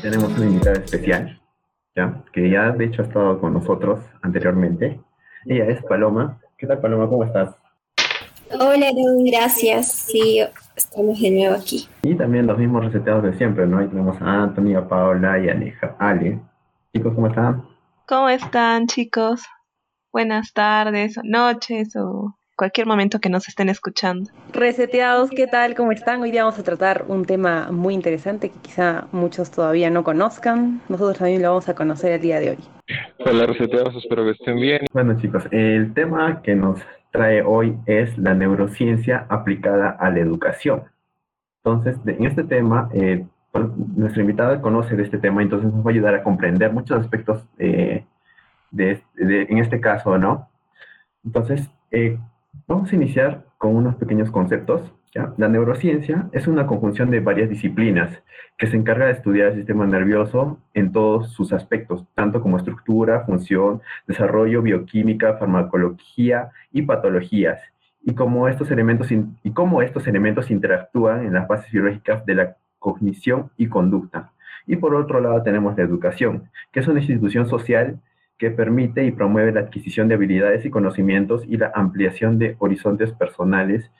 Tenemos una invitada especial, ¿ya? que ya de hecho ha estado con nosotros anteriormente. Ella es Paloma. ¿Qué tal Paloma? ¿Cómo estás? Hola, gracias. Sí, estamos de nuevo aquí. Y también los mismos reseteados de siempre, ¿no? Ahí tenemos a Anthony, a Paola y a Aleja. Ale. Chicos, ¿cómo están? ¿Cómo están, chicos? Buenas tardes, o noches, o cualquier momento que nos estén escuchando. Reseteados, ¿qué tal? ¿Cómo están? Hoy día vamos a tratar un tema muy interesante que quizá muchos todavía no conozcan. Nosotros también lo vamos a conocer el día de hoy. Hola, reseteados, espero que estén bien. Bueno, chicos, el tema que nos trae hoy es la neurociencia aplicada a la educación. Entonces, de- en este tema, eh, nuestra invitada conoce de este tema, entonces nos va a ayudar a comprender muchos aspectos eh, de, de- en este caso, ¿no? Entonces, eh, vamos a iniciar con unos pequeños conceptos. La neurociencia es una conjunción de varias disciplinas que se encarga de estudiar el sistema nervioso en todos sus aspectos, tanto como estructura, función, desarrollo, bioquímica, farmacología y patologías, y cómo estos elementos, y cómo estos elementos interactúan en las bases biológicas de la cognición y conducta. Y por otro lado tenemos la educación, que es una institución social que permite y promueve la adquisición de habilidades y conocimientos y la ampliación de horizontes personales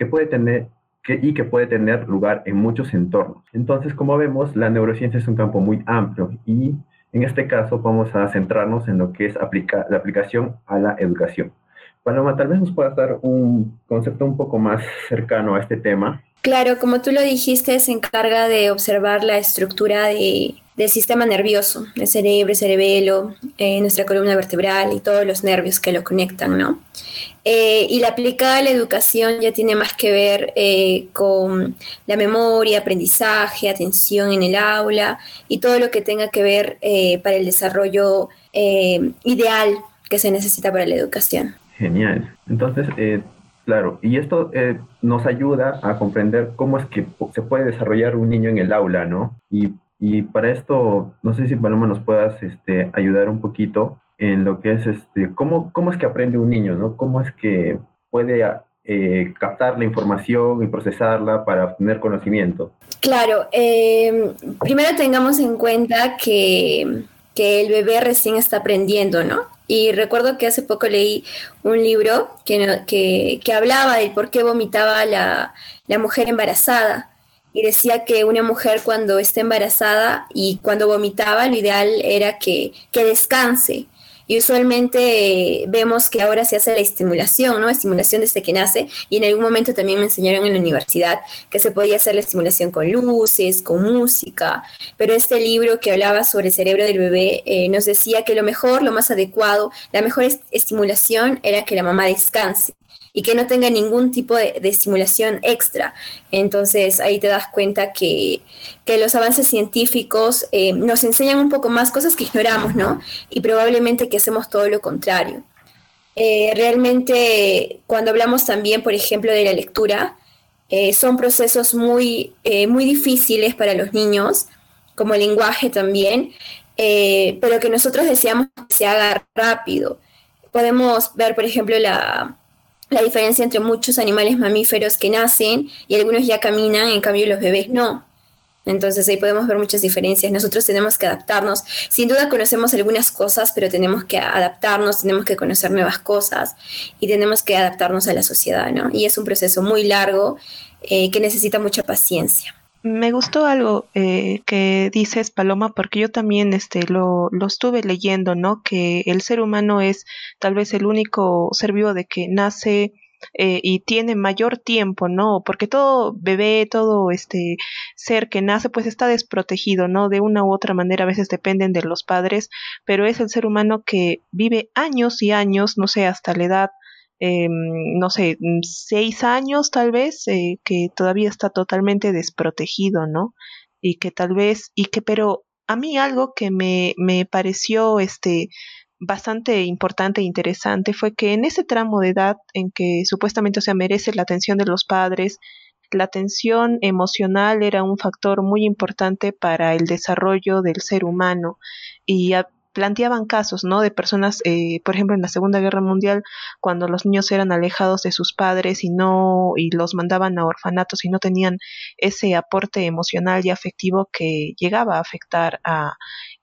que puede tener que- y que puede tener lugar en muchos entornos. Entonces, como vemos, la neurociencia es un campo muy amplio y en este caso vamos a centrarnos en lo que es aplica- la aplicación a la educación. Paloma, tal vez nos puedas dar un concepto un poco más cercano a este tema. Claro, como tú lo dijiste, se encarga de observar la estructura de- del sistema nervioso, el cerebro, el cerebelo, eh, nuestra columna vertebral y todos los nervios que lo conectan, ¿no? Eh, y la aplicada a la educación ya tiene más que ver eh, con la memoria, aprendizaje, atención en el aula y todo lo que tenga que ver eh, para el desarrollo ideal que se necesita para la educación. Genial. Entonces, claro, y esto eh, nos ayuda a comprender cómo es que se puede desarrollar un niño en el aula, ¿no? Y, y para esto, no sé si Paloma nos puedas este, ayudar un poquito en lo que es, este, cómo, cómo es que aprende un niño, ¿no? Cómo es que puede eh, captar la información y procesarla para obtener conocimiento. Claro, eh, primero tengamos en cuenta que, que el bebé recién está aprendiendo, ¿no? Y recuerdo que hace poco leí un libro que, que, que hablaba del por qué vomitaba la, la mujer embarazada. Y decía que una mujer cuando está embarazada y cuando vomitaba, lo ideal era que, que descanse. Y usualmente eh, vemos que ahora se hace la estimulación, ¿no? Estimulación desde que nace. Y en algún momento también me enseñaron en la universidad que se podía hacer la estimulación con luces, con música. Pero este libro que hablaba sobre el cerebro del bebé eh, nos decía que lo mejor, lo más adecuado, la mejor est- estimulación era que la mamá descanse y que no tenga ningún tipo de, de estimulación extra. Entonces ahí te das cuenta que, que los avances científicos eh, nos enseñan un poco más cosas que ignoramos, ¿no? Y probablemente que hacemos todo lo contrario. Eh, realmente cuando hablamos también, por ejemplo, de la lectura, eh, son procesos muy, muy difíciles para los niños, como el lenguaje también, pero que nosotros deseamos que se haga rápido. Podemos ver, por ejemplo, la, la diferencia entre muchos animales mamíferos que nacen y algunos ya caminan, en cambio los bebés no. Entonces ahí podemos ver muchas diferencias. Nosotros tenemos que adaptarnos. Sin duda conocemos algunas cosas, pero tenemos que adaptarnos, tenemos que conocer nuevas cosas y tenemos que adaptarnos a la sociedad, ¿no? Y es un proceso muy largo eh, que necesita mucha paciencia. Me gustó algo eh, que dices, Paloma, porque yo también este, lo, lo estuve leyendo, ¿no? Que el ser humano es tal vez el único ser vivo de que nace eh, y tiene mayor tiempo, ¿no? Porque todo bebé, todo este ser que nace, pues está desprotegido, ¿no? De una u otra manera, a veces dependen de los padres, pero es el ser humano que vive años y años, no sé, hasta la edad eh, no sé, mm, seis años tal vez, eh, que todavía está totalmente desprotegido, ¿no? Y que tal vez, y que, pero a mí algo que me, me pareció, este, bastante importante e interesante fue que en ese tramo de edad en que supuestamente, o sea, merece la atención de los padres, la atención emocional era un factor muy importante para el desarrollo del ser humano y planteaban casos, ¿no? De personas, eh, por ejemplo, en la Segunda Guerra Mundial, cuando los niños eran alejados de sus padres y no, y los mandaban a orfanatos y no tenían ese aporte emocional y afectivo que llegaba a afectar a,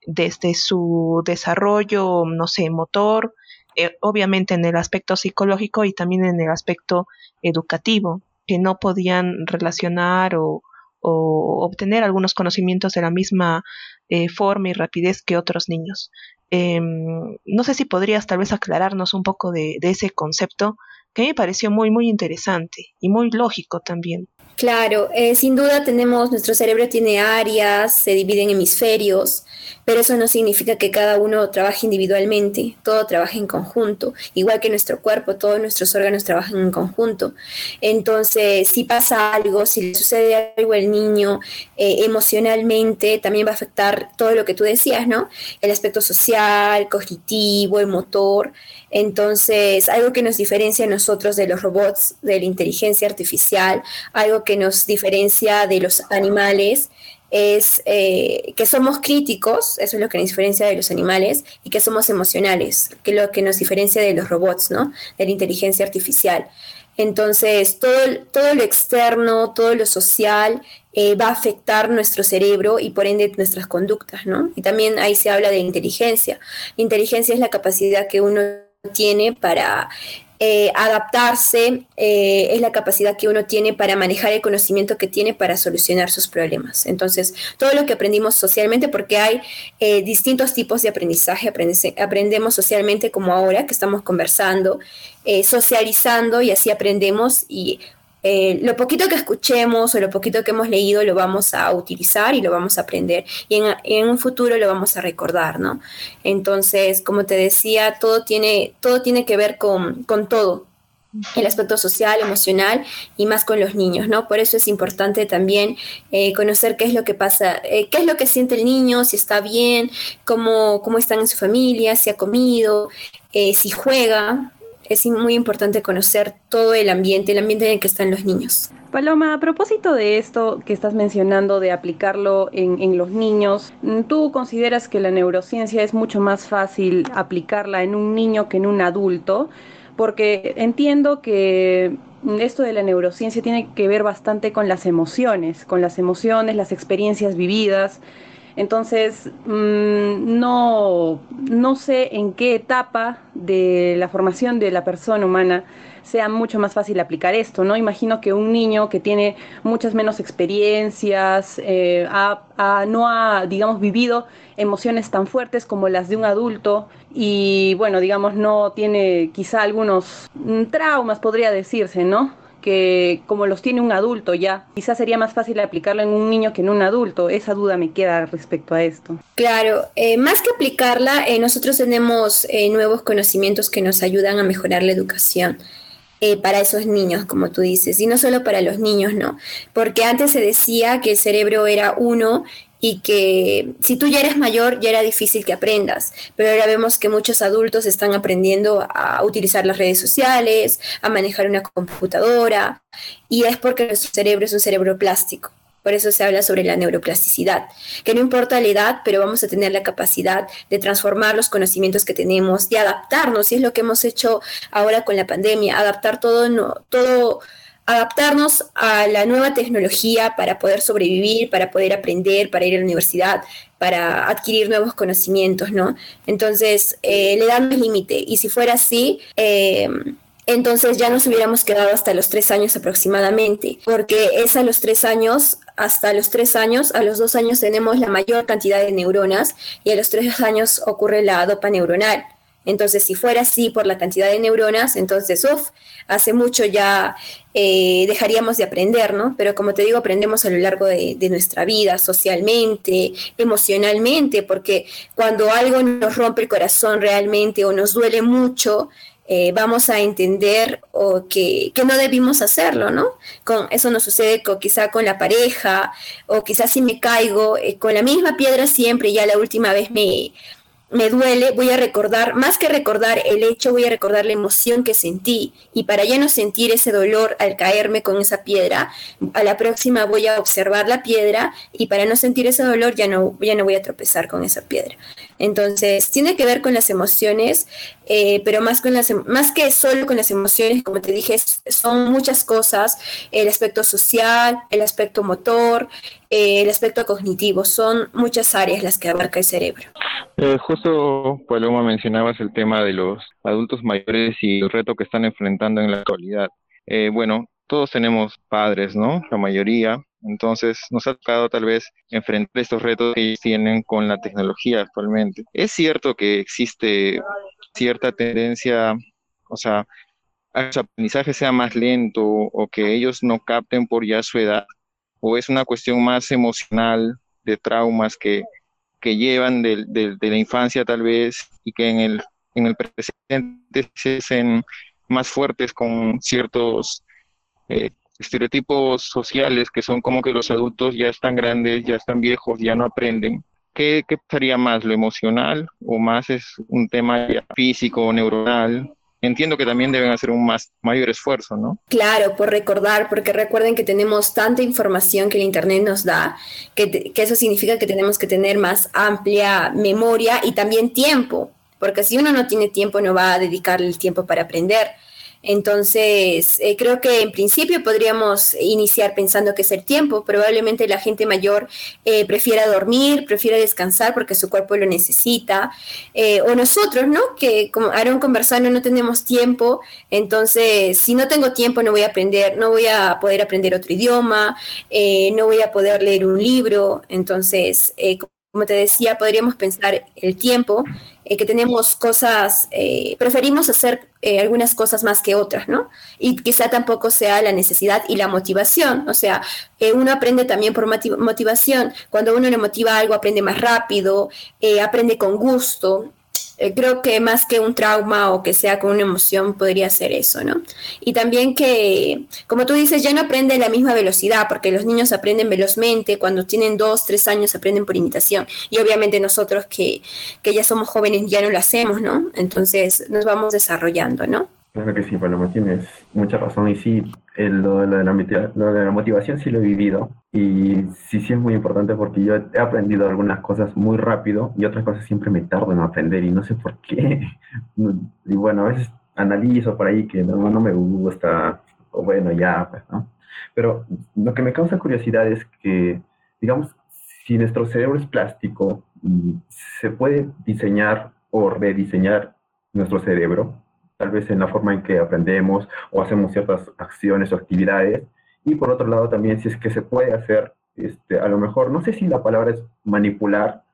desde su desarrollo, no sé, motor, eh, obviamente en el aspecto psicológico y también en el aspecto educativo, que no podían relacionar o, o obtener algunos conocimientos de la misma eh, forma y rapidez que otros niños. Em, no sé si podrías tal vez aclararnos un poco de, ese concepto que me pareció muy, muy interesante y muy lógico también. Claro, eh, sin duda tenemos, nuestro cerebro tiene áreas, se divide en hemisferios, pero eso no significa que cada uno trabaje individualmente, todo trabaja en conjunto, igual que nuestro cuerpo, todos nuestros órganos trabajan en conjunto. Entonces, si pasa algo, si le sucede algo al niño eh, emocionalmente, también va a afectar todo lo que tú decías, ¿no? El aspecto social, cognitivo, el motor. Entonces, algo que nos diferencia a nosotros de los robots, de la inteligencia artificial, algo que nos diferencia de los animales, es eh, que somos críticos, eso es lo que nos diferencia de los animales, y que somos emocionales, que es lo que nos diferencia de los robots, ¿no? De la inteligencia artificial. Entonces, todo, todo lo externo, todo lo social eh, va a afectar nuestro cerebro y por ende nuestras conductas, ¿no? Y también ahí se habla de inteligencia. inteligencia es la capacidad que uno tiene para eh, adaptarse, eh, es la capacidad que uno tiene para manejar el conocimiento que tiene para solucionar sus problemas. Entonces, todo lo que aprendimos socialmente, porque hay eh, distintos tipos de aprendizaje, aprendemos socialmente como ahora que estamos conversando, socializando y así aprendemos y eh, lo poquito que escuchemos o lo poquito que hemos leído lo vamos a utilizar y lo vamos a aprender y en, un futuro lo vamos a recordar, ¿no? Entonces, como te decía, todo tiene, todo tiene que ver con, todo, el aspecto social, emocional y más con los niños, ¿no? Por eso es importante también eh, conocer qué es lo que pasa, eh, qué es lo que siente el niño, si está bien, cómo, cómo están en su familia, si ha comido, si juega, es muy importante conocer todo el ambiente, el ambiente en el que están los niños. Paloma, a propósito de esto que estás mencionando, de aplicarlo en, los niños, ¿tú consideras que la neurociencia es mucho más fácil aplicarla en un niño que en un adulto? Porque entiendo que esto de la neurociencia tiene que ver bastante con las emociones, con las emociones, las experiencias vividas. Entonces, mm, no, no sé en qué etapa de la formación de la persona humana sea mucho más fácil aplicar esto, ¿no? Imagino que un niño que tiene muchas menos experiencias, eh, no ha, digamos, vivido emociones tan fuertes como las de un adulto y, bueno, digamos, no tiene quizá algunos mm, traumas, podría decirse, ¿no? Como los tiene un adulto ya, quizás sería más fácil aplicarlo en un niño que en un adulto. Esa duda me queda respecto a esto. Claro, eh, más que aplicarla, eh, nosotros tenemos eh, nuevos conocimientos que nos ayudan a mejorar la educación. para esos niños, como tú dices, y no solo para los niños, ¿no? Porque antes se decía que el cerebro era uno y que si tú ya eres mayor ya era difícil que aprendas, pero ahora vemos que muchos adultos están aprendiendo a utilizar las redes sociales, a manejar una computadora, y es porque nuestro cerebro es un cerebro plástico. Por eso se habla sobre la neuroplasticidad, que no importa la edad, pero vamos a tener la capacidad de transformar los conocimientos que tenemos, de adaptarnos, y es lo que hemos hecho ahora con la pandemia, adaptar todo, no, todo adaptarnos a la nueva tecnología para poder sobrevivir, para poder aprender, para ir a la universidad, para adquirir nuevos conocimientos, ¿no? Entonces, eh, le damos límite. Y si fuera así, eh, entonces ya nos hubiéramos quedado hasta los tres años aproximadamente, porque es a los tres años, hasta los tres años, a los dos años tenemos la mayor cantidad de neuronas y a los tres años ocurre la dopa neuronal. Entonces, si fuera así por la cantidad de neuronas, entonces, uff, hace mucho ya eh, dejaríamos de aprender, ¿no? Pero como te digo, aprendemos a lo largo de, nuestra vida, socialmente, emocionalmente, porque cuando algo nos rompe el corazón realmente o nos duele mucho, eh, vamos a entender o que, no debimos hacerlo, ¿no? Con, eso nos sucede con, quizá con la pareja o quizás si me caigo eh, con la misma piedra siempre, ya la última vez me, me duele, voy a recordar, más que recordar el hecho, voy a recordar la emoción que sentí. Y para ya no sentir ese dolor al caerme con esa piedra, a la próxima voy a observar la piedra y para no sentir ese dolor ya no, ya no voy a tropezar con esa piedra. Entonces, tiene que ver con las emociones, eh, pero más, con las, em, más que solo con las emociones, como te dije, son muchas cosas, el aspecto social, el aspecto motor, eh, el aspecto cognitivo, son muchas áreas las que abarca el cerebro. Eh, justo, Paloma, mencionabas el tema de los adultos mayores y el reto que están enfrentando en la actualidad. Eh, bueno, todos tenemos padres, ¿no? La mayoría. Entonces, nos ha tocado tal vez enfrentar estos retos que tienen con la tecnología actualmente. Es cierto que existe cierta tendencia, o sea, a que su aprendizaje sea más lento o que ellos no capten por ya su edad, o es una cuestión más emocional de traumas que, que llevan de, de, de la infancia tal vez y que en el, en el presente se hacen más fuertes con ciertos eh, estereotipos sociales que son como que los adultos ya están grandes, ya están viejos, ya no aprenden. ¿Qué, qué sería más, lo emocional o más es un tema físico, neuronal? entiendo que también deben hacer un más, mayor esfuerzo, ¿no? Claro, por recordar, porque recuerden que tenemos tanta información que el Internet nos da, que, que, eso significa que tenemos que tener más amplia memoria y también tiempo, porque si uno no tiene tiempo no va a dedicarle el tiempo para aprender. Entonces, eh, creo que en principio podríamos iniciar pensando que es el tiempo. Probablemente la gente mayor eh, prefiera dormir, prefiera descansar porque su cuerpo lo necesita. Eh, o nosotros, ¿no? Que como Aaron conversando no tenemos tiempo. Entonces, si no tengo tiempo, no voy a aprender, no voy a poder aprender otro idioma, eh, no voy a poder leer un libro. Entonces, eh, como te decía, podríamos pensar el tiempo, eh, que tenemos cosas, eh, preferimos hacer eh, algunas cosas más que otras, ¿no? Y quizá tampoco sea la necesidad y la motivación, o sea, eh, uno aprende también por motivación, cuando uno le motiva algo aprende más rápido, eh, aprende con gusto, eh, creo que más que un trauma o que sea con una emoción podría ser eso, ¿no? Y también que, como tú dices, ya no aprende a la misma velocidad, porque los niños aprenden velozmente, cuando tienen dos, tres años aprenden por imitación. Y obviamente nosotros que, que ya somos jóvenes ya no lo hacemos, ¿no? Entonces nos vamos desarrollando, ¿no? Claro que sí, Paloma, tienes mucha razón. Y sí, el, lo, lo, de la, lo, de la, motivación sí lo he vivido. Y sí, sí es muy importante porque yo he aprendido algunas cosas muy rápido y otras cosas siempre me tardo en aprender y no sé por qué. Y bueno, a veces analizo por ahí que no, no me gusta, o bueno, ya, pues, ¿no? Pero lo que me causa curiosidad es que, digamos, si nuestro cerebro es plástico, se puede diseñar o rediseñar nuestro cerebro tal vez en la forma en que aprendemos o hacemos ciertas acciones o actividades. Y por otro lado también si es que se puede hacer, este, a lo mejor, no sé si la palabra es manipular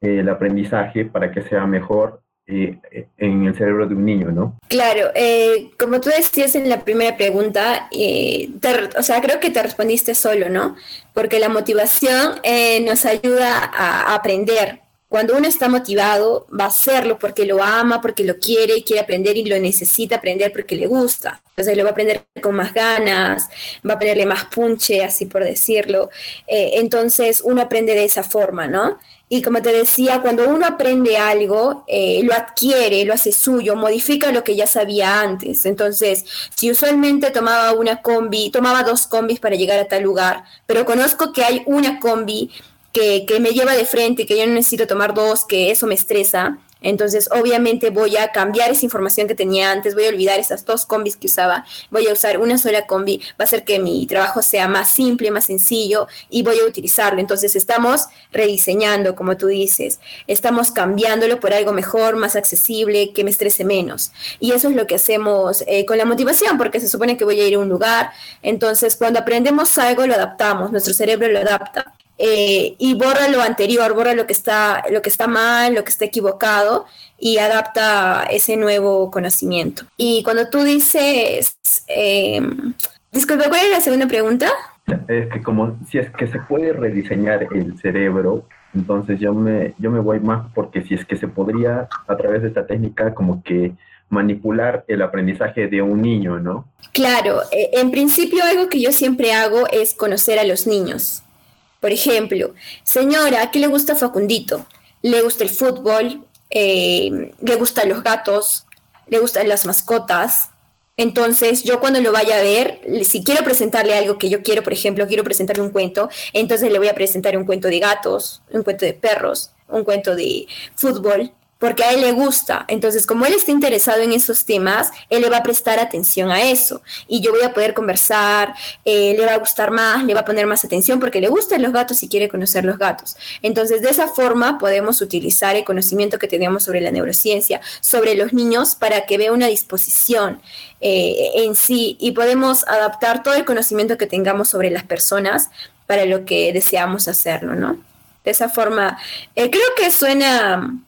eh, el aprendizaje para que sea mejor eh, en el cerebro de un niño, ¿no? Claro, eh, como tú decías en la primera pregunta, eh, te, o sea, creo que te respondiste solo, ¿no? Porque la motivación eh, nos ayuda a, a aprender, cuando uno está motivado, va a hacerlo porque lo ama, porque lo quiere, quiere aprender y lo necesita aprender porque le gusta. Entonces lo va a aprender con más ganas, va a ponerle más punche, así por decirlo. Eh, entonces uno aprende de esa forma, ¿no? Y como te decía, cuando uno aprende algo, eh, lo adquiere, lo hace suyo, modifica lo que ya sabía antes. Entonces, si usualmente tomaba una combi, tomaba dos combis para llegar a tal lugar, pero conozco que hay una combi que, me lleva de frente, que yo no necesito tomar dos, que eso me estresa. Entonces, obviamente voy a cambiar esa información que tenía antes, voy a olvidar esas dos combis que usaba, voy a usar una sola combi, va a hacer que mi trabajo sea más simple, más sencillo y voy a utilizarlo. Entonces, estamos rediseñando, como tú dices, estamos cambiándolo por algo mejor, más accesible, que me estrese menos. Y eso es lo que hacemos eh, con la motivación, porque se supone que voy a ir a un lugar. Entonces, cuando aprendemos algo, lo adaptamos, nuestro cerebro lo adapta eh, y borra lo anterior, borra lo que está, lo que está mal, lo que está equivocado y adapta ese nuevo conocimiento. Y cuando tú dices, eh, disculpa, ¿cuál es la segunda pregunta? Es que como si es que se puede rediseñar el cerebro, entonces yo me, yo me voy más porque si es que se podría a través de esta técnica como que manipular el aprendizaje de un niño, ¿no? Claro, eh, en principio algo que yo siempre hago es conocer a los niños. Por ejemplo, señora, ¿qué le gusta Facundito? Le gusta el fútbol, eh, le gustan los gatos, le gustan las mascotas. Entonces, yo cuando lo vaya a ver, si quiero presentarle algo que yo quiero, por ejemplo, quiero presentarle un cuento, entonces le voy a presentar un cuento de gatos, un cuento de perros, un cuento de fútbol, porque a él le gusta. Entonces, como él está interesado en esos temas, él le va a prestar atención a eso. Y yo voy a poder conversar, eh, le va a gustar más, le va a poner más atención porque le gustan los gatos y quiere conocer los gatos. Entonces, de esa forma podemos utilizar el conocimiento que tenemos sobre la neurociencia, sobre los niños, para que vea una disposición eh, en sí y podemos adaptar todo el conocimiento que tengamos sobre las personas para lo que deseamos hacerlo, ¿no? De esa forma, eh, creo que suena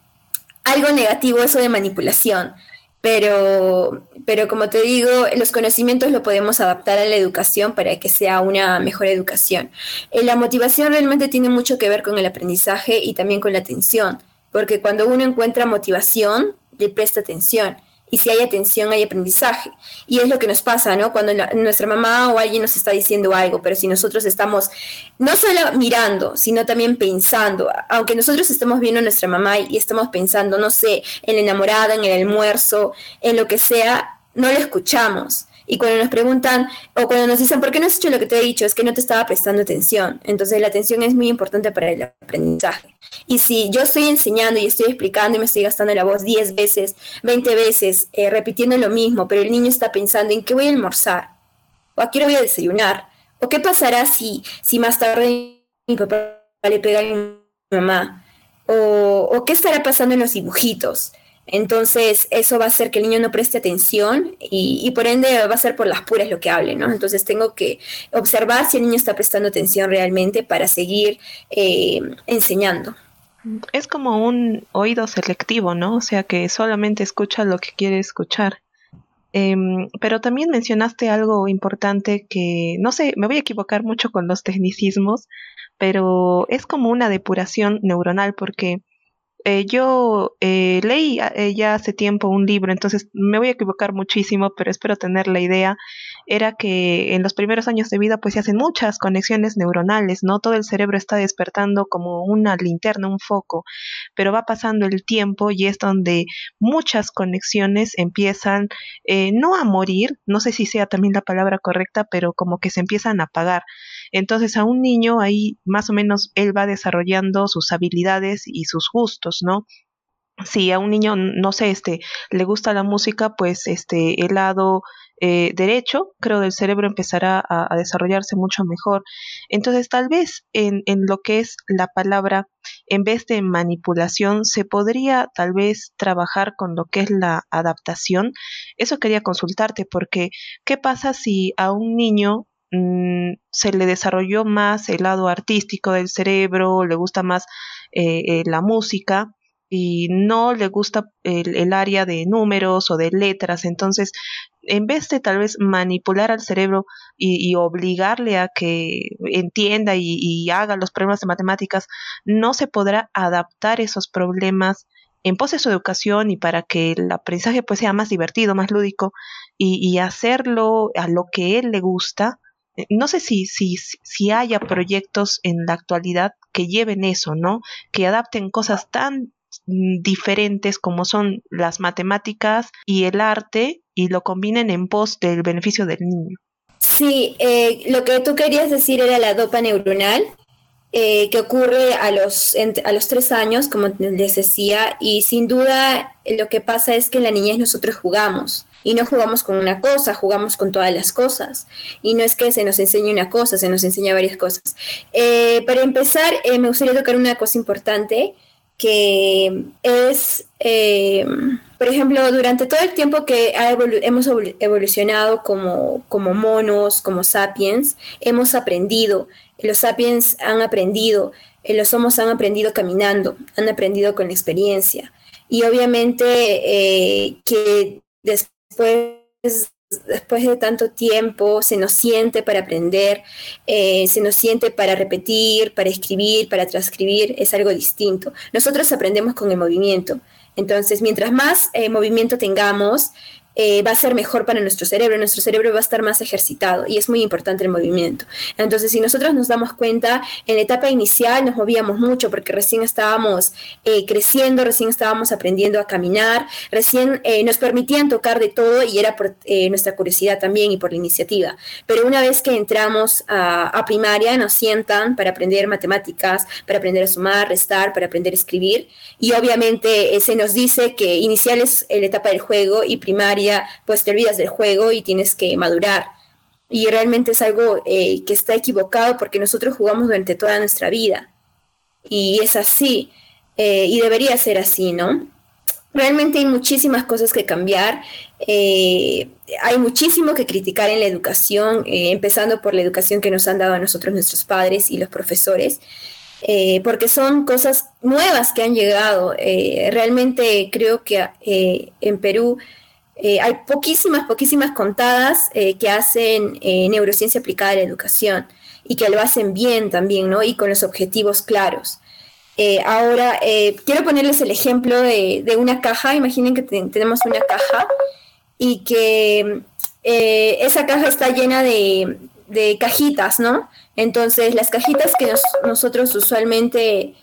algo negativo eso de manipulación, pero, pero como te digo, los conocimientos lo podemos adaptar a la educación para que sea una mejor educación. Eh, la motivación realmente tiene mucho que ver con el aprendizaje y también con la atención, porque cuando uno encuentra motivación, le presta atención y si hay atención hay aprendizaje. Y es lo que nos pasa, ¿no? Cuando nuestra mamá o alguien nos está diciendo algo, pero si nosotros estamos no solo mirando, sino también pensando, aunque nosotros estemos viendo a nuestra mamá y estamos pensando, no sé, en la enamorada, en el almuerzo, en lo que sea, no lo escuchamos. Y cuando nos preguntan o cuando nos dicen, ¿por qué no has hecho lo que te he dicho? Es que no te estaba prestando atención. Entonces la atención es muy importante para el aprendizaje. Y si yo estoy enseñando y estoy explicando y me estoy gastando la voz 10 veces, 20 veces, eh, repitiendo lo mismo, pero el niño está pensando en qué voy a almorzar, o a qué voy a desayunar, o qué pasará si, si más tarde mi papá le pega a mi mamá, o, o qué estará pasando en los dibujitos. Entonces, eso va a hacer que el niño no preste atención y, por ende va a ser por las puras lo que hable, ¿no? Entonces, tengo que observar si el niño está prestando atención realmente para seguir eh, enseñando. Es como un oído selectivo, ¿no? O sea, que solamente escucha lo que quiere escuchar. Em, pero también mencionaste algo importante que, no sé, me voy a equivocar mucho con los tecnicismos, pero es como una depuración neuronal porque eh, yo eh, leí eh, ya hace tiempo un libro, entonces me voy a equivocar muchísimo, pero espero tener la idea. Era que en los primeros años de vida pues se hacen muchas conexiones neuronales, ¿no? Todo el cerebro está despertando como una linterna, un foco, pero va pasando el tiempo y es donde muchas conexiones empiezan no a morir, no sé si sea también la palabra correcta, pero como que se empiezan a apagar. Entonces a un niño ahí más o menos él va desarrollando sus habilidades y sus gustos, ¿no? Si a un niño, no sé, este, le gusta la música, pues este, el eh, derecho, creo, del cerebro empezará a, desarrollarse mucho mejor. Entonces, tal vez en, en, lo que es la palabra, en vez de manipulación, se podría tal vez trabajar con lo que es la adaptación. Eso quería consultarte, porque ¿qué pasa si a un niño Mm, se le desarrolló más el lado artístico del cerebro, le gusta más eh, eh, la música y no le gusta el, área de números o de letras. Entonces, en vez de tal vez manipular al cerebro y, obligarle a que entienda y, haga los problemas de matemáticas, no se podrá adaptar esos problemas en pos de su educación y para que el aprendizaje pues sea más divertido, más lúdico y, y hacerlo a lo que él le gusta, eh, no sé si, si, si haya proyectos en la actualidad que lleven eso, ¿no? Que adapten cosas tan diferentes como son las matemáticas y el arte y lo combinen en pos del beneficio del niño. Sí, eh, lo que tú querías decir era la dopa neuronal, eh, que ocurre a los, a los tres años, como les decía, y sin duda lo que pasa es que en la niñez nosotros jugamos y no jugamos con una cosa, jugamos con todas las cosas. Y no es que se nos enseñe una cosa, se nos enseña varias cosas. Eh, para empezar, eh, me gustaría tocar una cosa importante que es, eh, por ejemplo, durante todo el tiempo que hemos evolucionado como, como monos, como sapiens, hemos aprendido, los sapiens han aprendido, los homos han aprendido caminando, han aprendido con la experiencia. Y obviamente que después después, de tanto tiempo se nos siente para aprender, eh, se nos siente para repetir, para escribir, para transcribir, es algo distinto. Nosotros aprendemos con el movimiento. Entonces, mientras más eh, movimiento tengamos, eh, va a ser mejor para nuestro cerebro, nuestro cerebro va a estar más ejercitado y es muy importante el movimiento. Entonces, si nosotros nos damos cuenta, en la etapa inicial nos movíamos mucho porque recién estábamos eh, creciendo, recién estábamos aprendiendo a caminar, recién eh, nos permitían tocar de todo y era por nuestra curiosidad también y por la iniciativa. Pero una vez que entramos a, a primaria, nos sientan para aprender matemáticas, para aprender a sumar, restar, para aprender a escribir y obviamente se nos dice que inicial es la etapa del juego y primaria pues te olvidas del juego y tienes que madurar. Y realmente es algo eh, que está equivocado porque nosotros jugamos durante toda nuestra vida. Y es así. Eh, y debería ser así, ¿no? Realmente hay muchísimas cosas que cambiar. Eh, hay muchísimo que criticar en la educación, empezando por la educación que nos han dado a nosotros nuestros padres y los profesores. porque son cosas nuevas que han llegado. realmente creo que en Perú eh, hay poquísimas, poquísimas contadas eh, que hacen eh, neurociencia aplicada a la educación y que lo hacen bien también, ¿no? Y con los objetivos claros. ahora, quiero ponerles el ejemplo de, una caja. Imaginen que tenemos una caja y que esa caja está llena de, cajitas, ¿no? Entonces, las cajitas que nosotros usualmente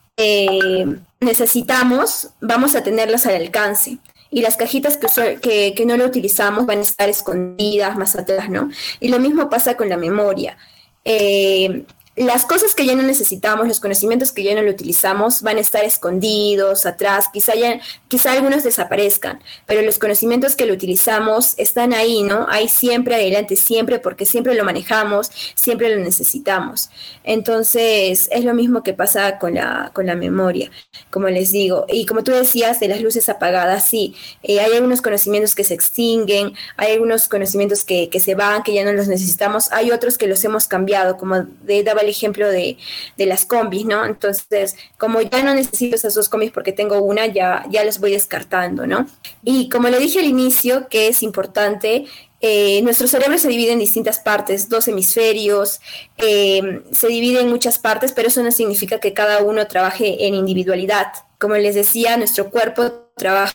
necesitamos, vamos a tenerlas al alcance y las cajitas que, que, no lo utilizamos van a estar escondidas más atrás, ¿no? Y lo mismo pasa con la memoria. Eh, las cosas que ya no necesitamos, los conocimientos que ya no lo utilizamos, van a estar escondidos atrás, quizá, ya, quizá algunos desaparezcan, pero los conocimientos que lo utilizamos están ahí, ¿no? Ahí siempre, adelante, siempre, porque siempre lo manejamos, siempre lo necesitamos. Entonces, es lo mismo que pasa con la, con la memoria, como les digo. Y como tú decías, de las luces apagadas, sí, eh, hay algunos conocimientos que se extinguen, hay algunos conocimientos que, que, se van, que ya no los necesitamos, hay otros que los hemos cambiado, como de, daba el ejemplo de, las combis, ¿no? Entonces, como ya no necesito esas dos combis porque tengo una, ya, ya las voy descartando, ¿no? Y como le dije al inicio, que es importante, eh, nuestro cerebro se divide en distintas partes, dos hemisferios, eh, se divide en muchas partes, pero eso no significa que cada uno trabaje en individualidad. Como les decía, nuestro cuerpo trabaja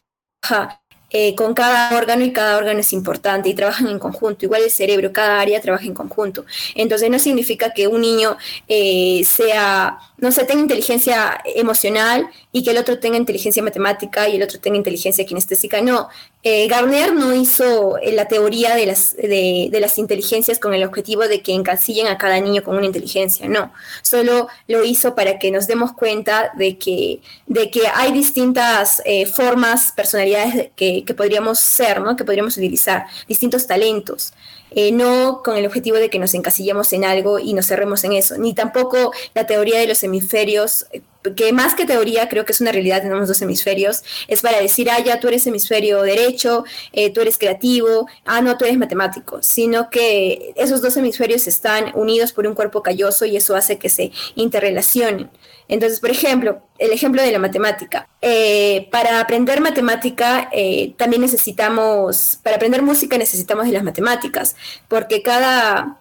eh, con cada órgano y cada órgano es importante y trabajan en conjunto. Igual el cerebro, cada área trabaja en conjunto. Entonces no significa que un niño eh, sea, no sé, tenga inteligencia emocional y que el otro tenga inteligencia matemática y el otro tenga inteligencia kinestésica. No, eh, Garner no hizo la teoría de las, de, las inteligencias con el objetivo de que encasillen a cada niño con una inteligencia, no, solo lo hizo para que nos demos cuenta de que, de que hay distintas formas, personalidades que que, podríamos ser, ¿no? que podríamos utilizar, distintos talentos. Eh, no con el objetivo de que nos encasillemos en algo y nos cerremos en eso, ni tampoco la teoría de los hemisferios, eh, que más que teoría creo que es una realidad, tenemos dos hemisferios, es para decir, ah, ya tú eres hemisferio derecho, eh, tú eres creativo, ah, no, tú eres matemático, sino que esos dos hemisferios están unidos por un cuerpo calloso y eso hace que se interrelacionen. Entonces, por ejemplo, el ejemplo de la matemática. Eh, para aprender matemática eh, también necesitamos, para aprender música necesitamos de las matemáticas, porque cada,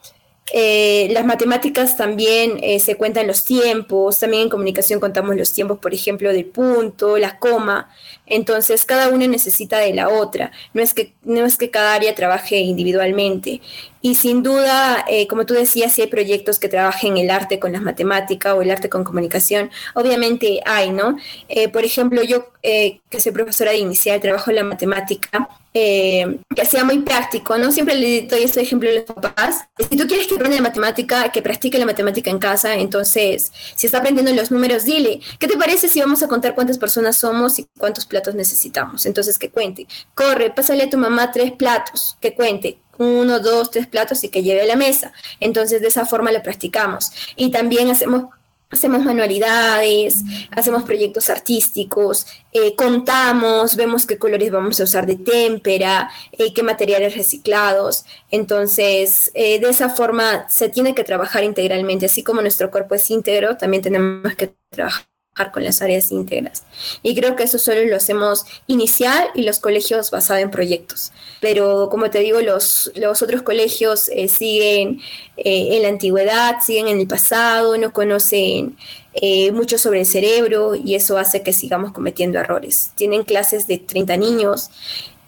eh, las matemáticas también se cuentan los tiempos, también en comunicación contamos los tiempos, por ejemplo, del punto, la coma. Entonces, cada una necesita de la otra. No es que, no es que cada área trabaje individualmente. Y sin duda, eh, como tú decías, si hay proyectos que trabajen el arte con las matemáticas o el arte con comunicación, obviamente hay, ¿no? Eh, por ejemplo, yo eh, que soy profesora de inicial, trabajo en la matemática, que sea muy práctico, ¿no? Siempre le doy ese ejemplo a los papás. Si tú quieres que aprenda la matemática, que practique la matemática en casa, entonces, si está aprendiendo los números, dile, ¿qué te parece si vamos a contar cuántas personas somos y cuántos platos necesitamos? Entonces, que cuente. Corre, pásale a tu mamá tres platos, que cuente uno, dos, tres platos y que lleve a la mesa. Entonces, de esa forma lo practicamos. Y también hacemos hacemos manualidades, hacemos proyectos artísticos, eh, contamos, vemos qué colores vamos a usar de témpera, eh, qué materiales reciclados. Entonces, eh, de esa forma se tiene que trabajar integralmente, así como nuestro cuerpo es íntegro, también tenemos que trabajar con las áreas íntegras. Y creo que eso solo lo hacemos inicial y los colegios basados en proyectos. Pero como te digo, los, los otros colegios eh, siguen eh, en la antigüedad, siguen en el pasado, no conocen eh, mucho sobre el cerebro y eso hace que sigamos cometiendo errores. Tienen clases de 30 niños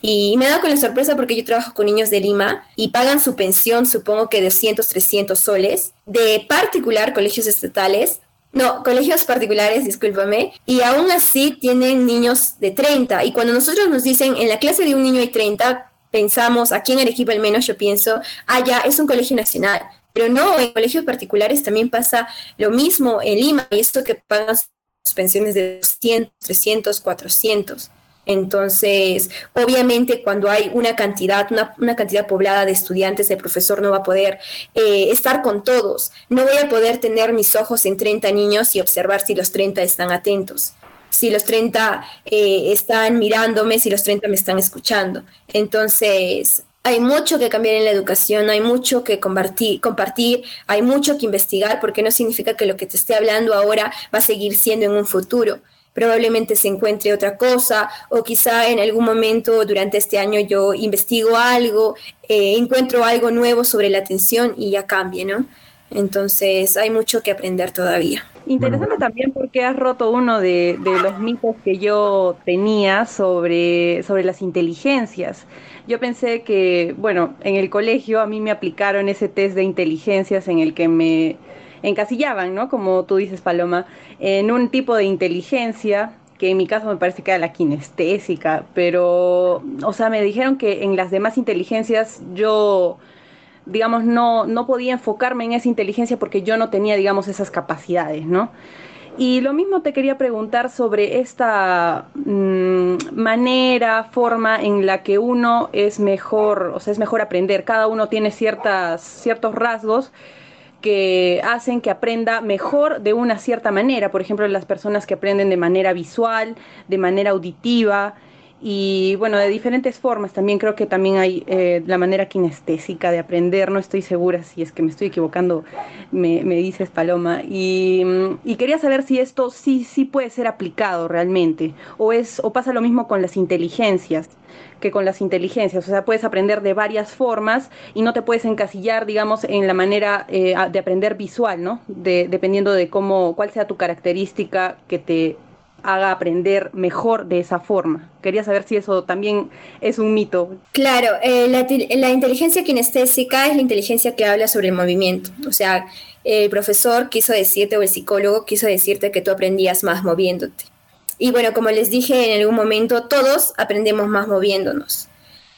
Y me dado con la sorpresa porque yo trabajo con niños de Lima y pagan su pensión, supongo que de 200, 300 soles, de particular, colegios estatales, no, colegios particulares, discúlpame, y aún así tienen niños de 30. Y cuando nosotros nos dicen en la clase de un niño hay 30, pensamos, aquí en Arequipa al menos yo pienso, ah, ya, es un colegio nacional. Pero no, en colegios particulares también pasa lo mismo en Lima, y esto que pagan sus pensiones de 200, 300, 400. Entonces, obviamente cuando hay una cantidad, una, cantidad poblada de estudiantes, el profesor no va a poder eh, estar con todos. No voy a poder tener mis ojos en 30 niños y observar si los 30 están atentos si los 30 eh, están mirándome, si los 30 me están escuchando. Entonces, hay mucho que cambiar en la educación, hay mucho que compartir, compartir, hay mucho que investigar, porque no significa que lo que te esté hablando ahora va a seguir siendo en un futuro probablemente se encuentre otra cosa o quizá en algún momento durante este año yo investigo algo, eh, encuentro algo nuevo sobre la atención y ya cambie, ¿no? Entonces hay mucho que aprender todavía. Interesante también porque has roto uno de, de, los mitos que yo tenía sobre, sobre las inteligencias. Yo pensé que, bueno, en el colegio a mí me aplicaron ese test de inteligencias en el que me encasillaban, ¿no? Como tú dices, Paloma, en un tipo de inteligencia que en mi caso me parece que era la kinestésica, pero, o sea, me dijeron que en las demás inteligencias yo, digamos, no, no podía enfocarme en esa inteligencia porque yo no tenía, digamos, esas capacidades, ¿no? Y lo mismo te quería preguntar sobre esta mm, manera, forma en la que uno es mejor, o sea, es mejor aprender. Cada uno tiene ciertas, ciertos rasgos que hacen que aprenda mejor de una cierta manera. Por ejemplo, las personas que aprenden de manera visual, de manera auditiva y bueno, de diferentes formas. También creo que también hay eh, la manera kinestésica de aprender. No estoy segura si es que me estoy equivocando, me, dices Paloma. Y, y, quería saber si esto sí, sí puede ser aplicado realmente o, es, o pasa lo mismo con las inteligencias que con las inteligencias. O sea, puedes aprender de varias formas y no te puedes encasillar, digamos, en la manera eh, de aprender visual, ¿no? De, dependiendo de cómo, cuál sea tu característica que te haga aprender mejor de esa forma. Quería saber si eso también es un mito. Claro, eh, la, la, inteligencia kinestésica es la inteligencia que habla sobre el movimiento. O sea, el profesor quiso decirte o el psicólogo quiso decirte que tú aprendías más moviéndote. Y bueno, como les dije en algún momento, todos aprendemos más moviéndonos.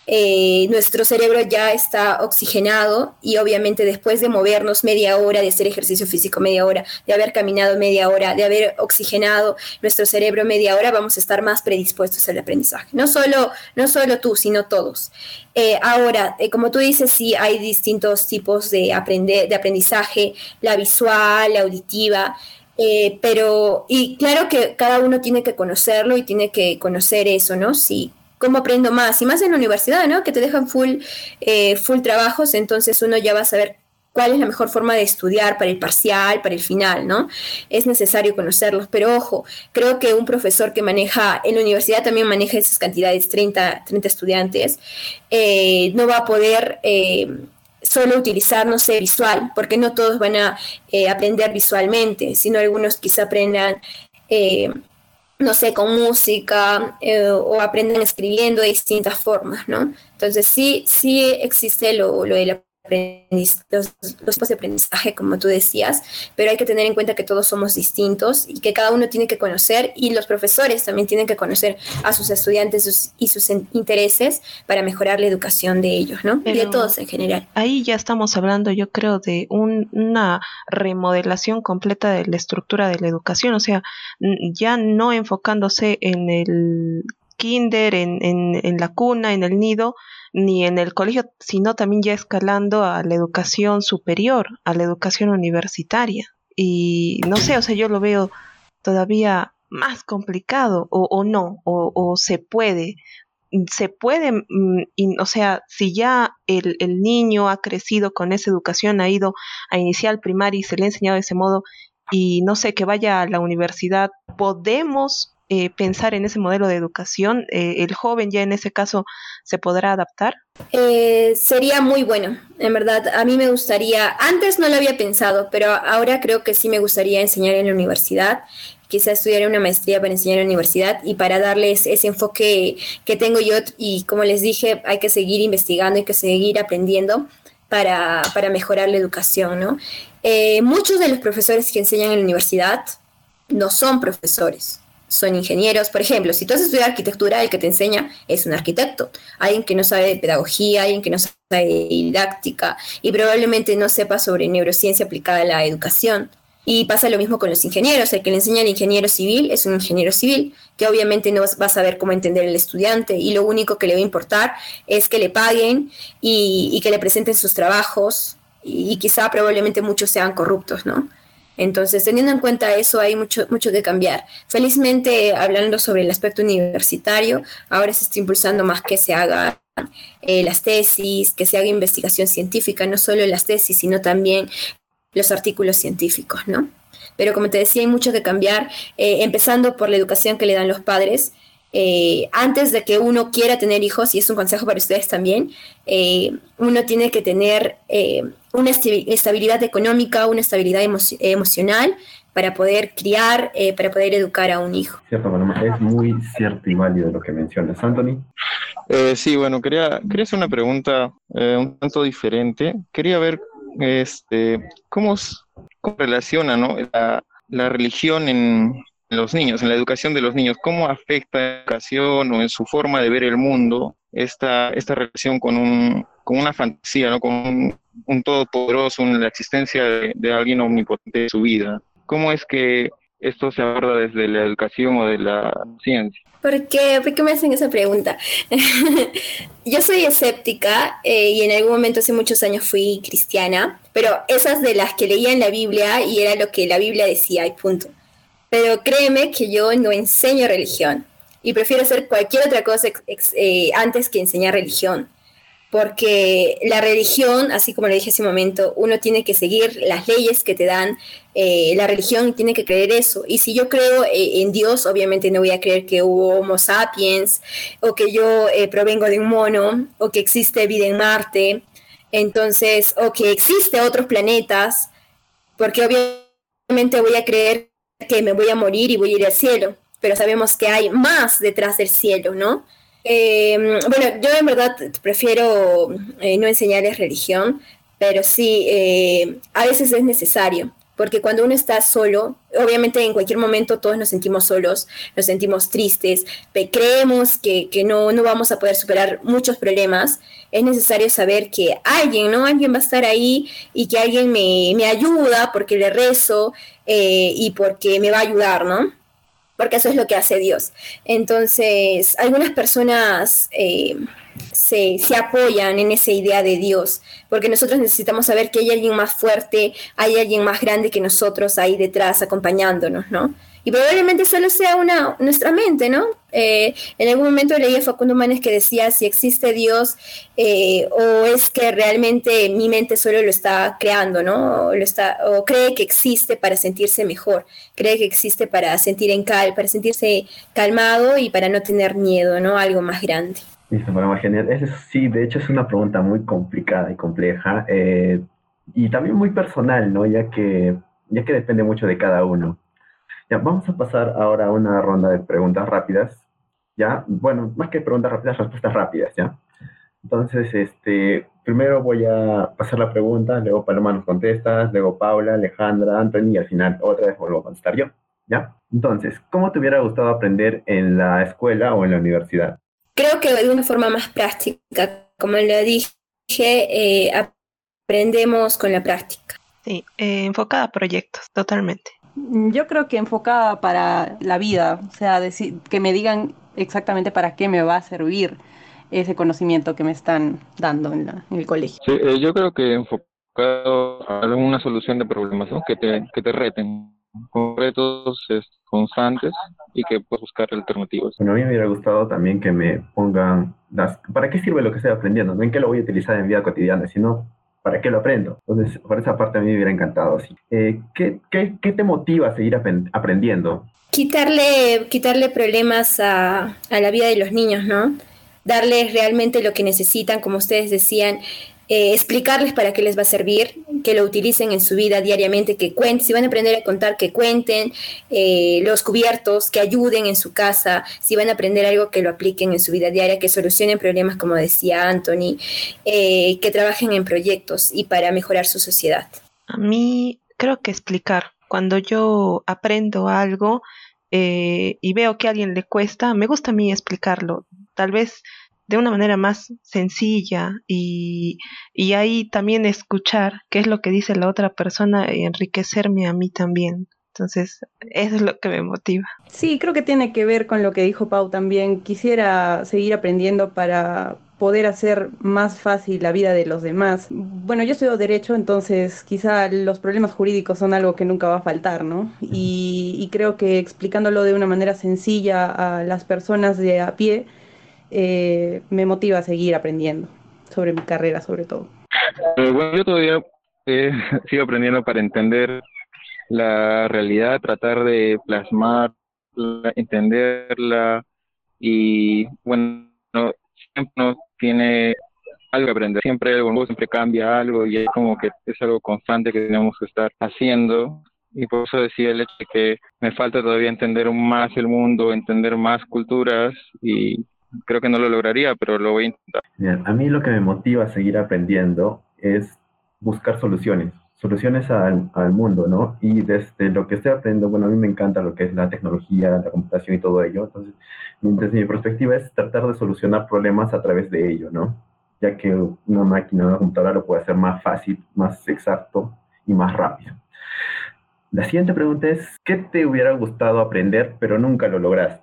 Eh, nuestro cerebro ya está oxigenado y obviamente después de movernos media hora, de hacer ejercicio físico media hora, de haber caminado media hora, de haber oxigenado nuestro cerebro media hora, vamos a estar más predispuestos al aprendizaje. No solo, no solo tú, sino todos. Eh, ahora, eh, como tú dices, sí hay distintos tipos de, aprender, de aprendizaje, la visual, la auditiva. Eh, pero, y claro que cada uno tiene que conocerlo y tiene que conocer eso, ¿no? Sí, cómo aprendo más, y más en la universidad, ¿no? Que te dejan full, eh, full trabajos, entonces uno ya va a saber cuál es la mejor forma de estudiar para el parcial, para el final, ¿no? Es necesario conocerlos, pero ojo, creo que un profesor que maneja, en la universidad también maneja esas cantidades, 30, 30 estudiantes, eh, no va a poder solo utilizar, no sé, visual, porque no todos van a eh, aprender visualmente, sino algunos quizá aprendan, eh, no sé, con música eh, o aprendan escribiendo de distintas formas, ¿no? Entonces sí, sí existe lo, lo de la los, los tipos de aprendizaje, como tú decías, pero hay que tener en cuenta que todos somos distintos y que cada uno tiene que conocer y los profesores también tienen que conocer a sus estudiantes y sus intereses para mejorar la educación de ellos, ¿no? y de todos en general. Ahí ya estamos hablando, yo creo, de una remodelación completa de la estructura de la educación, o sea, ya no enfocándose en el kinder, en, en, la cuna, en el nido, ni en el colegio, sino también ya escalando a la educación superior, a la educación universitaria. Y no sé, o sea, yo lo veo todavía más complicado o, o no, o, se puede. Se puede, mm, o sea, si ya el, el niño ha crecido con esa educación, ha ido a inicial primaria y se le ha enseñado de ese modo, y no sé, que vaya a la universidad, podemos eh, pensar en ese modelo de educación? Eh, ¿El joven ya en ese caso se podrá adaptar? Eh, sería muy bueno, en verdad. A mí me gustaría, antes no lo había pensado, pero ahora creo que sí me gustaría enseñar en la universidad quizá estudiar una maestría para enseñar en la universidad y para darles ese enfoque que tengo yo y como les dije, hay que seguir investigando, hay que seguir aprendiendo para, para mejorar la educación, ¿no? Eh, muchos de los profesores que enseñan en la universidad no son profesores, son ingenieros. Por ejemplo, si tú has estudiado arquitectura, el que te enseña es un arquitecto, alguien que no sabe de pedagogía, alguien que no sabe didáctica y probablemente no sepa sobre neurociencia aplicada a la educación. Y pasa lo mismo con los ingenieros. El que le enseña al ingeniero civil es un ingeniero civil, que obviamente no va a saber cómo entender el estudiante y lo único que le va a importar es que le paguen y, que le presenten sus trabajos y, quizá probablemente muchos sean corruptos, ¿no? Entonces, teniendo en cuenta eso, hay mucho, mucho que cambiar. Felizmente, hablando sobre el aspecto universitario, ahora se está impulsando más que se haga eh, las tesis, que se haga investigación científica, no solo las tesis, sino también los artículos científicos, ¿no? Pero como te decía, hay mucho que cambiar, eh, empezando por la educación que le dan los padres. Eh, antes de que uno quiera tener hijos, y es un consejo para ustedes también, eh, uno tiene que tener una estabilidad económica, una estabilidad emocional para poder criar, para poder educar a un hijo. Cierto, es muy cierto y válido lo que mencionas. Anthony. sí, bueno, quería, quería hacer una pregunta un tanto diferente. Quería ver este, ¿cómo, relaciona la, religión en, los niños, en la educación de los niños? ¿Cómo afecta la educación o en su forma de ver el mundo esta, esta relación con, un, con una fantasía, ¿no? con un, un todopoderoso, la existencia de, alguien omnipotente en su vida? ¿Cómo es que esto se aborda desde la educación o de la ciencia? ¿Por qué me hacen esa pregunta? yo soy escéptica eh, y en algún momento hace muchos años fui cristiana, pero esas de las que leía en la Biblia y era lo que la Biblia decía y punto. Pero créeme que yo no enseño religión y prefiero hacer cualquier otra cosa eh, antes que enseñar religión porque la religión, así como le dije hace un momento, uno tiene que seguir las leyes que te dan eh, la religión y tiene que creer eso. Y si yo creo eh, en Dios, obviamente no voy a creer que hubo Homo sapiens o que yo eh, provengo de un mono o que existe vida en Marte, entonces, o que existe otros planetas, porque obviamente voy a creer que me voy a morir y voy a ir al cielo, pero sabemos que hay más detrás del cielo, ¿no? Eh, bueno, yo en verdad prefiero eh, no enseñarles religión, pero sí, eh, a veces es necesario, porque cuando uno está solo, obviamente en cualquier momento todos nos sentimos solos, nos sentimos tristes, creemos que, que no, no, vamos a poder superar muchos problemas, es necesario saber que alguien, ¿no? Alguien va a estar ahí y que alguien me, me ayuda porque le rezo y porque me va a ayudar, ¿no? porque eso es lo que hace Dios. Entonces, algunas personas eh, se, se, apoyan en esa idea de Dios, porque nosotros necesitamos saber que hay alguien más fuerte, hay alguien más grande que nosotros ahí detrás acompañándonos, ¿no? Y probablemente solo sea una, nuestra mente, ¿no? Eh, en algún momento leí a Facundo Manes que decía si existe Dios eh, o es que realmente mi mente solo lo está creando, ¿no? O, lo está, o cree que existe para sentirse mejor, cree que existe para sentir en cal, para sentirse calmado y para no tener miedo, ¿no? Algo más grande. Listo, bueno, genial. sí, de hecho es una pregunta muy complicada y compleja eh, y también muy personal, ¿no? Ya que, ya que depende mucho de cada uno. Ya, vamos a pasar ahora a una ronda de preguntas rápidas. ¿Ya? Bueno, más que preguntas rápidas, respuestas rápidas, ¿ya? Entonces, este, primero voy a pasar la pregunta, luego Paloma nos contesta, luego Paula, Alejandra, Anthony y al final otra vez vuelvo a contestar yo, ¿ya? Entonces, ¿cómo te hubiera gustado aprender en la escuela o en la universidad? Creo que de una forma más práctica, como le dije, eh, aprendemos con la práctica. Sí, eh, enfocada a proyectos, totalmente. Yo creo que enfocada para la vida, o sea, decir, que me digan exactamente para qué me va a servir ese conocimiento que me están dando en, el colegio. Sí, eh, yo creo que enfocado a una solución de problemas, que, te, que te reten, con retos constantes y que puedas buscar alternativas. Bueno, a mí me hubiera gustado también que me pongan las... ¿Para qué sirve lo que estoy aprendiendo? No en qué lo voy a utilizar en vida cotidiana, sino ¿para qué lo aprendo? Entonces, por esa parte a mí me hubiera encantado. Sí. Eh, ¿qué, qué, qué, te motiva a seguir aprendiendo? quitarle, quitarle problemas a, a la vida de los niños, ¿no? Darles realmente lo que necesitan, como ustedes decían, eh, explicarles para qué les va a servir, que lo utilicen en su vida diariamente, que cuenten, si van a aprender a contar, que cuenten eh, los cubiertos, que ayuden en su casa, si van a aprender algo, que lo apliquen en su vida diaria, que solucionen problemas, como decía Anthony, eh, que trabajen en proyectos y para mejorar su sociedad. A mí creo que explicar. Cuando yo aprendo algo y veo que a alguien le cuesta, me gusta a mí explicarlo. Tal vez de una manera más sencilla y, y ahí también escuchar qué es lo que dice la otra persona y enriquecerme a mí también. Entonces, eso es lo que me motiva. Sí, creo que tiene que ver con lo que dijo Pau también. Quisiera seguir aprendiendo para poder hacer más fácil la vida de los demás. Bueno, yo estudio derecho, entonces quizá los problemas jurídicos son algo que nunca va a faltar, ¿no? Y, y creo que explicándolo de una manera sencilla a las personas de a pie, eh, me motiva a seguir aprendiendo sobre mi carrera, sobre todo. Eh, bueno, yo todavía eh, sigo aprendiendo para entender la realidad, tratar de plasmar, entenderla y bueno, siempre no tiene algo que aprender, siempre algo siempre cambia algo y es como que es algo constante que tenemos que estar haciendo y por eso decía el hecho de que me falta todavía entender más el mundo, entender más culturas y creo que no lo lograría, pero lo voy a intentar. a mí lo que me motiva a seguir aprendiendo es buscar soluciones, soluciones al, mundo, ¿no? Y desde lo que estoy aprendiendo, bueno, a mí me encanta lo que es la tecnología, la computación y todo ello, entonces, desde mi perspectiva es tratar de solucionar problemas a través de ello, ¿no? Ya que una máquina, una computadora lo puede hacer más fácil, más exacto y más rápido. La siguiente pregunta es, ¿qué te hubiera gustado aprender pero nunca lo lograste?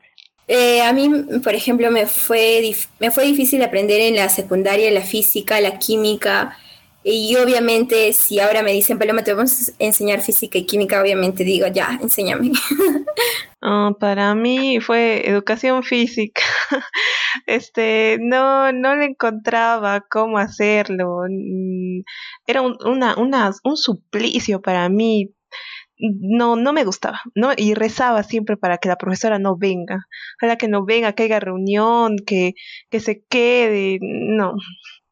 Eh, a mí, por ejemplo, me fue, me fue difícil aprender en la secundaria la física, la química. Y obviamente, si ahora me dicen, Paloma, te vamos a enseñar física y química, obviamente digo, ya, enséñame. Para mí fue educación física. este, no, no le encontraba cómo hacerlo. Mm, era un, una, una, un suplicio para mí no, no me gustaba, ¿no? Y rezaba siempre para que la profesora no venga, para que no venga, que haya reunión, que, que se quede, no,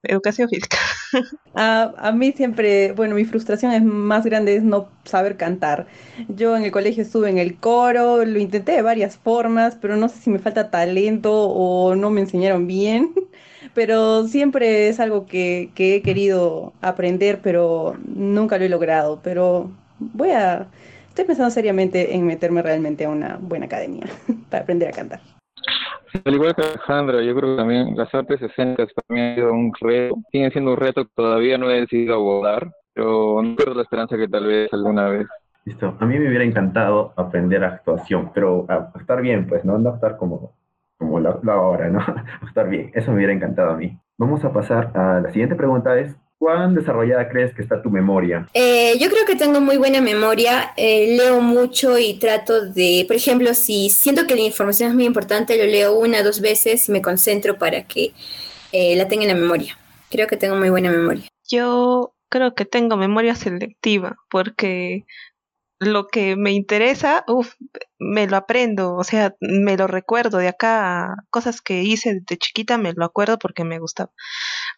educación física. A, a, mí siempre, bueno, mi frustración es más grande es no saber cantar. Yo en el colegio estuve en el coro, lo intenté de varias formas, pero no sé si me falta talento o no me enseñaron bien, pero siempre es algo que, que he querido aprender, pero nunca lo he logrado, pero voy a, estoy pensando seriamente en meterme realmente a una buena academia para aprender a cantar. Al igual que Alejandra, yo creo que también las artes escénicas para mí han sido un reto, siguen siendo un reto que todavía no he decidido abordar, pero no pierdo la esperanza que tal vez alguna vez. Listo, a mí me hubiera encantado aprender actuación, pero a, estar bien, pues, ¿no? No estar como, como la, la hora, ¿no? A estar bien, eso me hubiera encantado a mí. Vamos a pasar a la siguiente pregunta, es ¿Cuán desarrollada crees que está tu memoria? Eh, yo creo que tengo muy buena memoria, eh, leo mucho y trato de, por ejemplo, si siento que la información es muy importante, lo leo una o dos veces y me concentro para que eh, la tenga en la memoria. Creo que tengo muy buena memoria. Yo creo que tengo memoria selectiva porque lo que me interesa, uff, me lo aprendo, o sea, me lo recuerdo de acá, cosas que hice de chiquita me lo acuerdo porque me gustaba.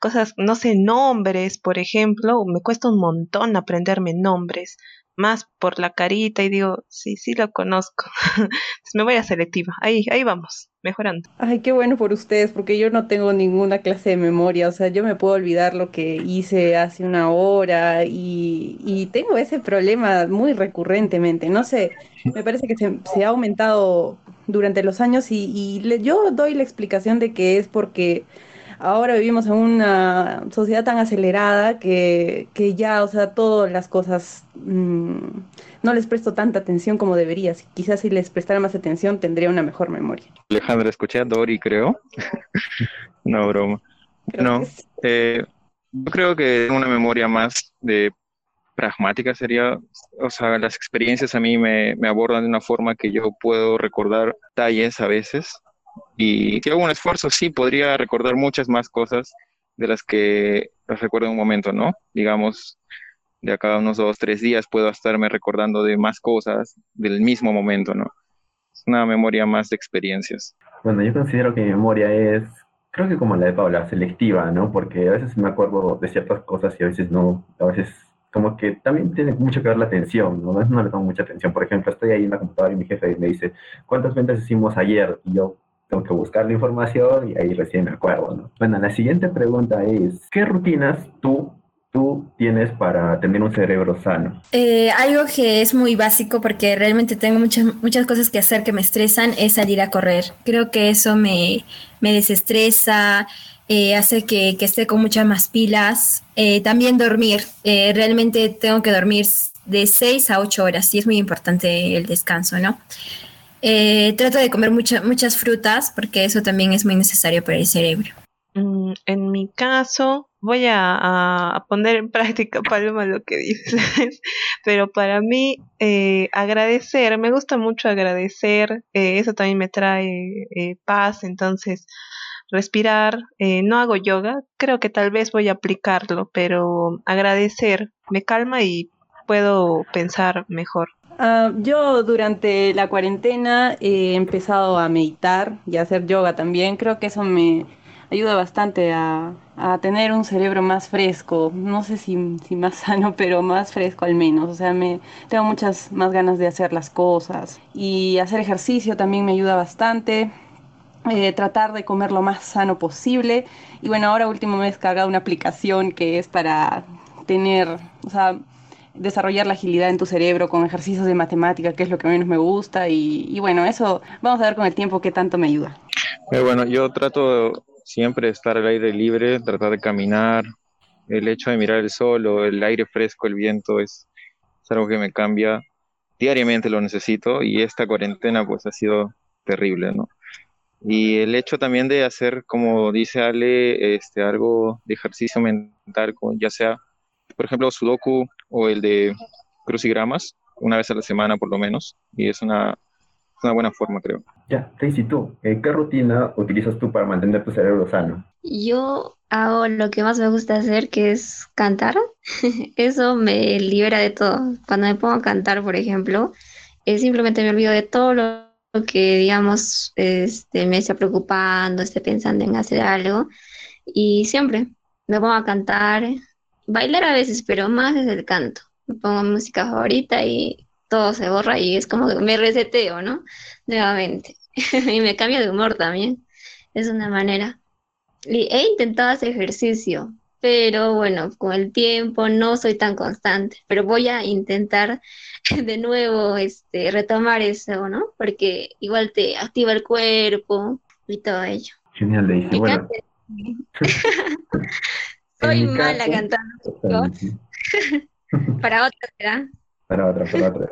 Cosas, no sé, nombres, por ejemplo, me cuesta un montón aprenderme nombres más por la carita y digo, sí, sí lo conozco. Entonces me voy a selectiva. Ahí, ahí vamos, mejorando. Ay, qué bueno por ustedes, porque yo no tengo ninguna clase de memoria. O sea, yo me puedo olvidar lo que hice hace una hora y, y tengo ese problema muy recurrentemente. No sé, me parece que se, se ha aumentado durante los años y, y le, yo doy la explicación de que es porque ahora vivimos en una sociedad tan acelerada que, que ya, o sea, todas las cosas mmm, no les presto tanta atención como debería. Quizás si les prestara más atención tendría una mejor memoria. Alejandra, escuché a Dori, creo. no, broma. Creo no, eh, yo creo que una memoria más de pragmática sería, o sea, las experiencias a mí me, me abordan de una forma que yo puedo recordar detalles a veces y si hago un esfuerzo, sí, podría recordar muchas más cosas de las que las recuerdo en un momento, ¿no? Digamos, de acá a unos dos, tres días puedo estarme recordando de más cosas del mismo momento, ¿no? una memoria más de experiencias. Bueno, yo considero que mi memoria es, creo que como la de Paula, selectiva, ¿no? Porque a veces me acuerdo de ciertas cosas y a veces no, a veces como que también tiene mucho que ver la atención, ¿no? A veces no le tomo mucha atención. Por ejemplo, estoy ahí en la computadora y mi jefe me dice, ¿cuántas ventas hicimos ayer? Y yo tengo que buscar la información y ahí recién me acuerdo, ¿no? Bueno, la siguiente pregunta es, ¿qué rutinas tú tú tienes para tener un cerebro sano? Eh, algo que es muy básico porque realmente tengo muchas, muchas cosas que hacer que me estresan es salir a correr. Creo que eso me, me desestresa, eh, hace que, que, esté con muchas más pilas. Eh, también dormir. Eh, realmente tengo que dormir de 6 a 8 horas y es muy importante el descanso, ¿no? Eh, trato de comer mucha, muchas frutas porque eso también es muy necesario para el cerebro. Mm, en mi caso, voy a, poner en práctica, Paloma, lo que dices, pero para mí eh, agradecer, me gusta mucho agradecer, eh, eso también me trae eh, paz, entonces respirar, no hago yoga, creo que tal vez voy a aplicarlo, pero agradecer me calma y puedo pensar mejor. Uh, yo durante la cuarentena he empezado a meditar y a hacer yoga también. Creo que eso me ayuda bastante a, tener un cerebro más fresco. No sé si, si, más sano, pero más fresco al menos. O sea, me tengo muchas más ganas de hacer las cosas. Y hacer ejercicio también me ayuda bastante. Eh, tratar de comer lo más sano posible. Y bueno, ahora último me he una aplicación que es para tener, o sea, desarrollar la agilidad en tu cerebro con ejercicios de matemática, que es lo que menos me gusta. Y, y bueno, eso vamos a ver con el tiempo qué tanto me ayuda. Eh, bueno, yo trato siempre de estar al aire libre, tratar de caminar. El hecho de mirar el sol o el aire fresco, el viento, es, es algo que me cambia. Diariamente lo necesito y esta cuarentena pues ha sido terrible, ¿no? Y el hecho también de hacer, como dice Ale, este, algo de ejercicio mental, ya sea, por ejemplo, Sudoku o el de crucigramas, una vez a la semana por lo menos, y es una, una buena forma, creo. Ya, Tracy, tú, ¿qué rutina utilizas tú para mantener tu cerebro sano? Yo hago lo que más me gusta hacer, que es cantar. Eso me libera de todo. Cuando me pongo a cantar, por ejemplo, eh, simplemente me olvido de todo lo que, digamos, este, me esté preocupando, esté pensando en hacer algo. Y siempre me pongo a cantar, bailar a veces, pero más es el canto. Me pongo música favorita y todo se borra y es como que me reseteo, ¿no? Nuevamente. y me cambio de humor también. Es una manera. Y he intentado hacer ejercicio, pero bueno, con el tiempo no soy tan constante, pero voy a intentar de nuevo este, retomar eso, ¿no? Porque igual te activa el cuerpo y todo ello. Genial, le bueno. soy mala caso, cantando. para otra será. Para otra, para otra.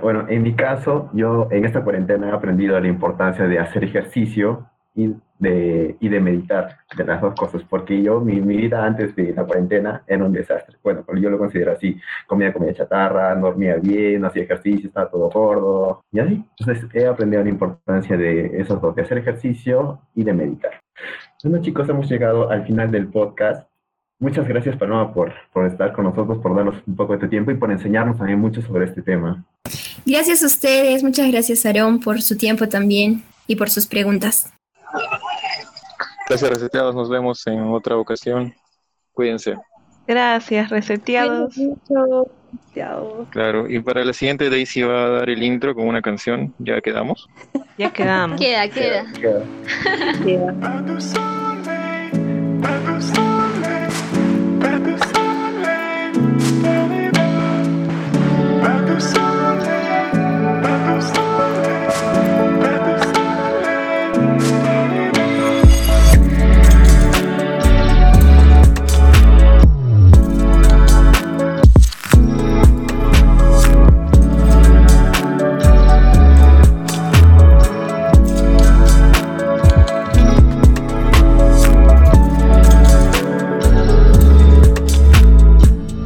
Bueno, en mi caso, yo en esta cuarentena he aprendido la importancia de hacer ejercicio y de, y de meditar, de las dos cosas, porque yo, mi, mi, vida antes de la cuarentena era un desastre. Bueno, yo lo considero así, comía comida chatarra, no dormía bien, no hacía ejercicio, estaba todo gordo, y así. Entonces he aprendido la importancia de esos dos, de hacer ejercicio y de meditar. Bueno chicos, hemos llegado al final del podcast. Muchas gracias, Paloma, por, por estar con nosotros, por darnos un poco de tu tiempo y por enseñarnos también mucho sobre este tema. Gracias a ustedes, muchas gracias, Aarón, por su tiempo también y por sus preguntas. Gracias, reseteados. Nos vemos en otra ocasión. Cuídense. Gracias, reseteados. Claro, y para la siguiente Daisy va a dar el intro con una canción. ¿Ya quedamos? Ya quedamos. queda, queda. queda. queda.